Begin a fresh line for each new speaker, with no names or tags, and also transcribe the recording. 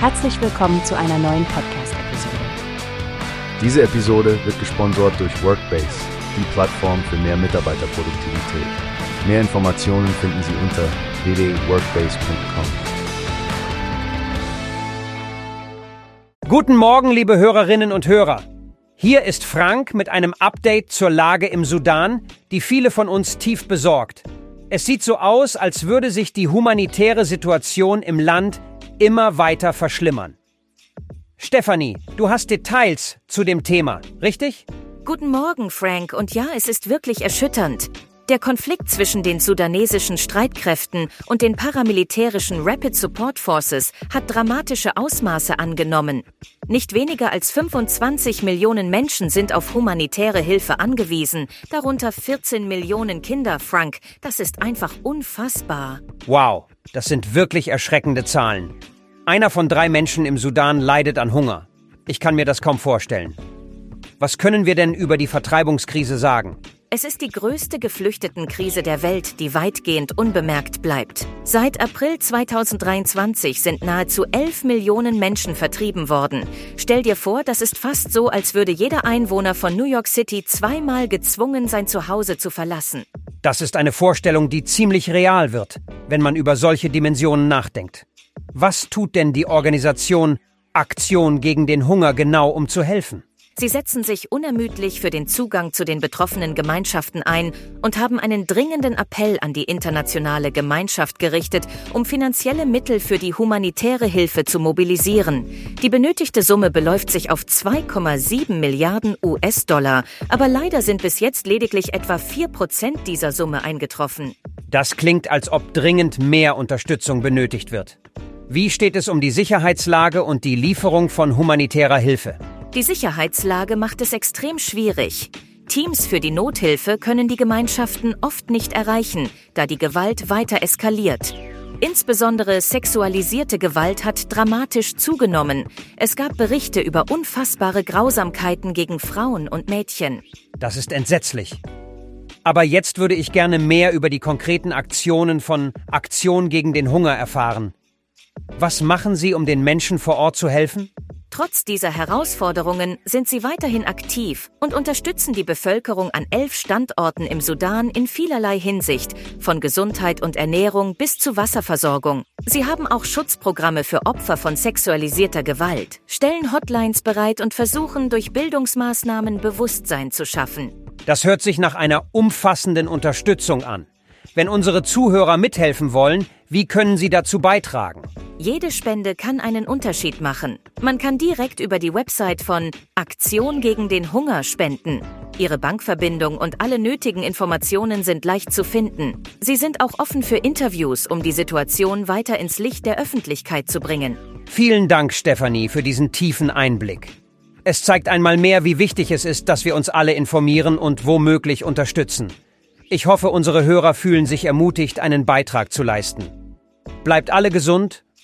Herzlich willkommen zu einer neuen Podcast-Episode.
Diese Episode wird gesponsert durch Workbase, die Plattform für mehr Mitarbeiterproduktivität. Mehr Informationen finden Sie unter www.workbase.com.
Guten Morgen, liebe Hörerinnen und Hörer. Hier ist Frank mit einem Update zur Lage im Sudan, die viele von uns tief besorgt. Es sieht so aus, als würde sich die humanitäre Situation im Land immer weiter verschlimmern. Stefanie, du hast Details zu dem Thema, richtig?
Guten Morgen, Frank. Und ja, es ist wirklich erschütternd. Der Konflikt zwischen den sudanesischen Streitkräften und den paramilitärischen Rapid Support Forces hat dramatische Ausmaße angenommen. Nicht weniger als 25 Millionen Menschen sind auf humanitäre Hilfe angewiesen, darunter 14 Millionen Kinder, Frank. Das ist einfach unfassbar.
Wow, das sind wirklich erschreckende Zahlen. Einer von drei Menschen im Sudan leidet an Hunger. Ich kann mir das kaum vorstellen. Was können wir denn über die Vertreibungskrise sagen?
Es ist die größte Geflüchtetenkrise der Welt, die weitgehend unbemerkt bleibt. Seit April 2023 sind nahezu 11 Millionen Menschen vertrieben worden. Stell dir vor, das ist fast so, als würde jeder Einwohner von New York City zweimal gezwungen, sein Zuhause zu verlassen.
Das ist eine Vorstellung, die ziemlich real wird, wenn man über solche Dimensionen nachdenkt. Was tut denn die Organisation Aktion gegen den Hunger genau, um zu helfen?
Sie setzen sich unermüdlich für den Zugang zu den betroffenen Gemeinschaften ein und haben einen dringenden Appell an die internationale Gemeinschaft gerichtet, um finanzielle Mittel für die humanitäre Hilfe zu mobilisieren. Die benötigte Summe beläuft sich auf 2,7 Milliarden US-Dollar, aber leider sind bis jetzt lediglich etwa 4 Prozent dieser Summe eingetroffen.
Das klingt, als ob dringend mehr Unterstützung benötigt wird. Wie steht es um die Sicherheitslage und die Lieferung von humanitärer Hilfe?
Die Sicherheitslage macht es extrem schwierig. Teams für die Nothilfe können die Gemeinschaften oft nicht erreichen, da die Gewalt weiter eskaliert. Insbesondere sexualisierte Gewalt hat dramatisch zugenommen. Es gab Berichte über unfassbare Grausamkeiten gegen Frauen und Mädchen.
Das ist entsetzlich. Aber jetzt würde ich gerne mehr über die konkreten Aktionen von Aktion gegen den Hunger erfahren. Was machen Sie, um den Menschen vor Ort zu helfen?
Trotz dieser Herausforderungen sind sie weiterhin aktiv und unterstützen die Bevölkerung an elf Standorten im Sudan in vielerlei Hinsicht, von Gesundheit und Ernährung bis zu Wasserversorgung. Sie haben auch Schutzprogramme für Opfer von sexualisierter Gewalt, stellen Hotlines bereit und versuchen durch Bildungsmaßnahmen Bewusstsein zu schaffen.
Das hört sich nach einer umfassenden Unterstützung an. Wenn unsere Zuhörer mithelfen wollen, wie können sie dazu beitragen?
Jede Spende kann einen Unterschied machen. Man kann direkt über die Website von Aktion gegen den Hunger spenden. Ihre Bankverbindung und alle nötigen Informationen sind leicht zu finden. Sie sind auch offen für Interviews, um die Situation weiter ins Licht der Öffentlichkeit zu bringen.
Vielen Dank, Stefanie, für diesen tiefen Einblick. Es zeigt einmal mehr, wie wichtig es ist, dass wir uns alle informieren und womöglich unterstützen. Ich hoffe, unsere Hörer fühlen sich ermutigt, einen Beitrag zu leisten. Bleibt alle gesund